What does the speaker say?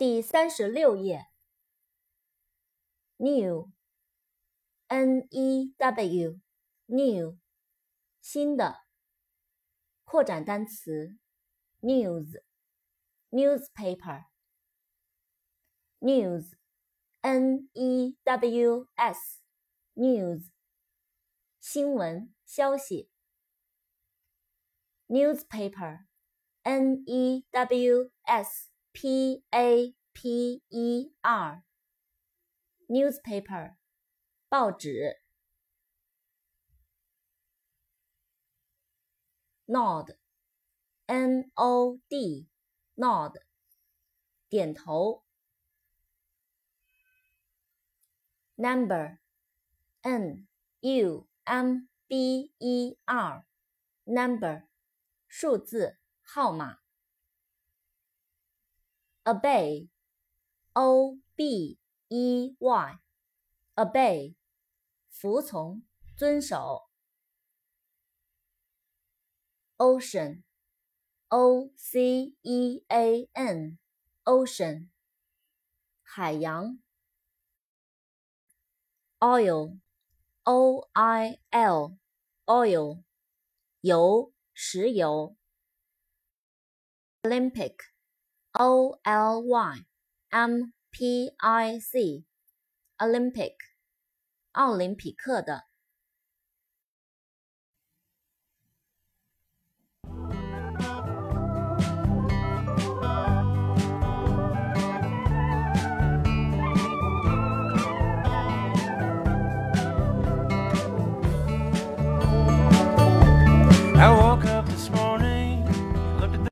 第三十六页，new，n-e-w，new，新的。扩展单词，news，news，n-e-w-s，news，新闻消息。newspaper，n-e-w-s。P A P E R，newspaper，报纸。nod，N O D，nod，点头。number，N U M B E R，number，数字号码。obey, o b e y, obey，服从，遵守。ocean, o c e a n, ocean，海洋。oil, o i l, oil，油，石油。Olympic O L Y M P I C，Olympic，奥林匹克的。